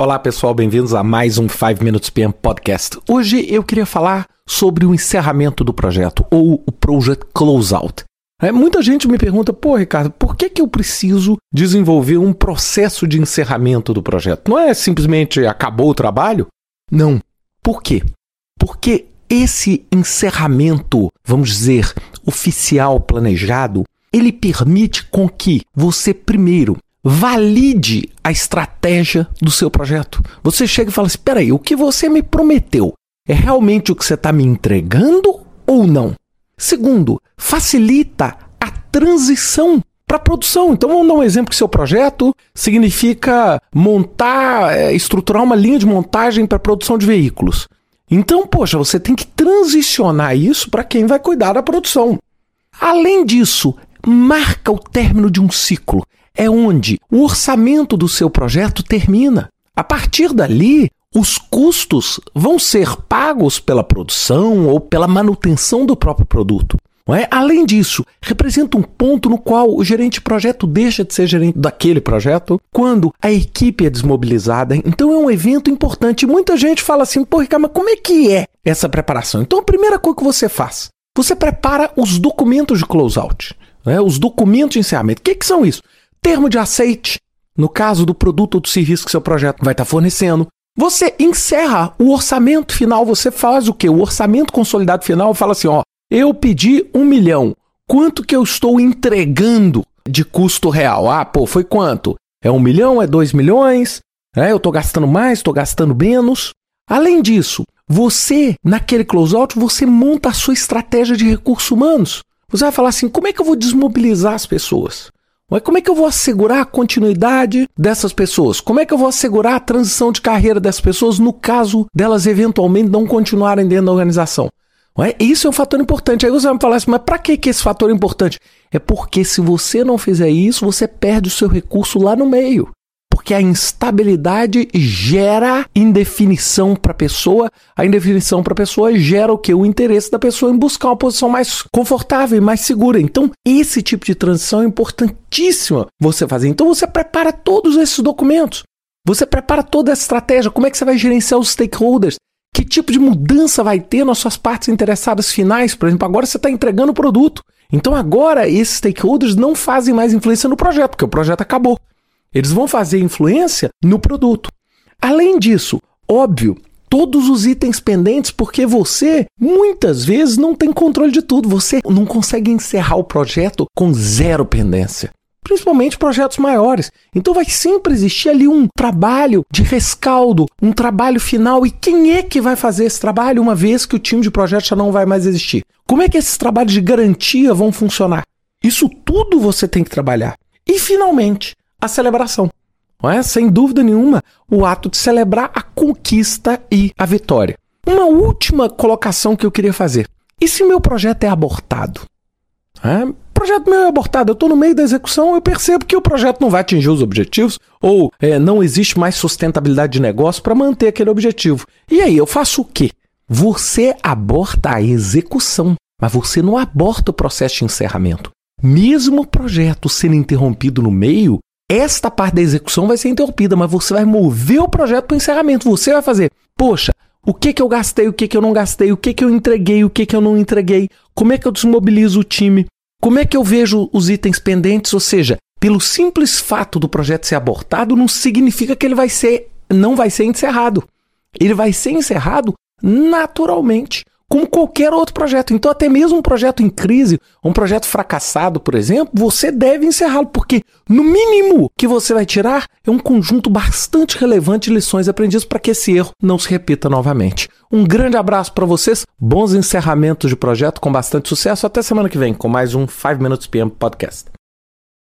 Olá pessoal, bem-vindos a mais um 5 Minutes PM Podcast. Hoje eu queria falar sobre o encerramento do projeto, ou o Project Closeout. É, muita gente me pergunta, pô Ricardo, por que, que eu preciso desenvolver um processo de encerramento do projeto? Não é simplesmente acabou o trabalho? Não. Por quê? Porque esse encerramento, vamos dizer, oficial planejado, ele permite com que você primeiro valide a estratégia do seu projeto. Você chega e fala assim: espera aí, o que você me prometeu é realmente o que você está me entregando ou não? Segundo, facilita a transição para a produção. Então vamos dar um exemplo que seu projeto significa montar, é, estruturar uma linha de montagem para produção de veículos. Então, poxa, você tem que transicionar isso para quem vai cuidar da produção. Além disso, marca o término de um ciclo é onde o orçamento do seu projeto termina. A partir dali, os custos vão ser pagos pela produção ou pela manutenção do próprio produto. É? Além disso, representa um ponto no qual o gerente de projeto deixa de ser gerente daquele projeto quando a equipe é desmobilizada. Então é um evento importante. Muita gente fala assim, pô, Ricardo, mas como é que é essa preparação? Então a primeira coisa que você faz, você prepara os documentos de closeout, né? os documentos de encerramento. O que, que são isso? Termo de aceite, no caso do produto ou do serviço que seu projeto vai estar fornecendo. Você encerra o orçamento final, você faz o quê? O orçamento consolidado final fala assim: ó, eu pedi um milhão, quanto que eu estou entregando de custo real? Ah, pô, foi quanto? É um milhão? É dois milhões? É, eu estou gastando mais, estou gastando menos. Além disso, você, naquele closeout, você monta a sua estratégia de recursos humanos. Você vai falar assim: como é que eu vou desmobilizar as pessoas? Mas como é que eu vou assegurar a continuidade dessas pessoas? Como é que eu vou assegurar a transição de carreira dessas pessoas no caso delas eventualmente não continuarem dentro da organização? É? Isso é um fator importante. Aí você vai me falar assim, mas para que, que esse fator é importante? É porque se você não fizer isso, você perde o seu recurso lá no meio porque a instabilidade gera indefinição para a pessoa, a indefinição para a pessoa gera o que? O interesse da pessoa em buscar uma posição mais confortável e mais segura. Então, esse tipo de transição é importantíssimo você fazer. Então, você prepara todos esses documentos. Você prepara toda essa estratégia, como é que você vai gerenciar os stakeholders? Que tipo de mudança vai ter nas suas partes interessadas finais? Por exemplo, agora você está entregando o produto. Então agora esses stakeholders não fazem mais influência no projeto, porque o projeto acabou. Eles vão fazer influência no produto. Além disso, óbvio, todos os itens pendentes, porque você muitas vezes não tem controle de tudo. Você não consegue encerrar o projeto com zero pendência. Principalmente projetos maiores. Então vai sempre existir ali um trabalho de rescaldo, um trabalho final. E quem é que vai fazer esse trabalho uma vez que o time de projeto já não vai mais existir? Como é que esses trabalhos de garantia vão funcionar? Isso tudo você tem que trabalhar. E finalmente, a celebração. Não é? Sem dúvida nenhuma, o ato de celebrar a conquista e a vitória. Uma última colocação que eu queria fazer. E se meu projeto é abortado? É? Projeto meu é abortado, eu estou no meio da execução, eu percebo que o projeto não vai atingir os objetivos, ou é, não existe mais sustentabilidade de negócio para manter aquele objetivo. E aí, eu faço o quê? Você aborta a execução, mas você não aborta o processo de encerramento. Mesmo o projeto sendo interrompido no meio, esta parte da execução vai ser interrompida, mas você vai mover o projeto para o encerramento. Você vai fazer, poxa, o que, que eu gastei, o que, que eu não gastei, o que, que eu entreguei, o que, que eu não entreguei, como é que eu desmobilizo o time, como é que eu vejo os itens pendentes, ou seja, pelo simples fato do projeto ser abortado, não significa que ele vai ser, não vai ser encerrado. Ele vai ser encerrado naturalmente como qualquer outro projeto. Então, até mesmo um projeto em crise, um projeto fracassado, por exemplo, você deve encerrá-lo, porque no mínimo que você vai tirar é um conjunto bastante relevante de lições aprendidas para que esse erro não se repita novamente. Um grande abraço para vocês, bons encerramentos de projeto com bastante sucesso. Até semana que vem com mais um 5 Minutes PM Podcast.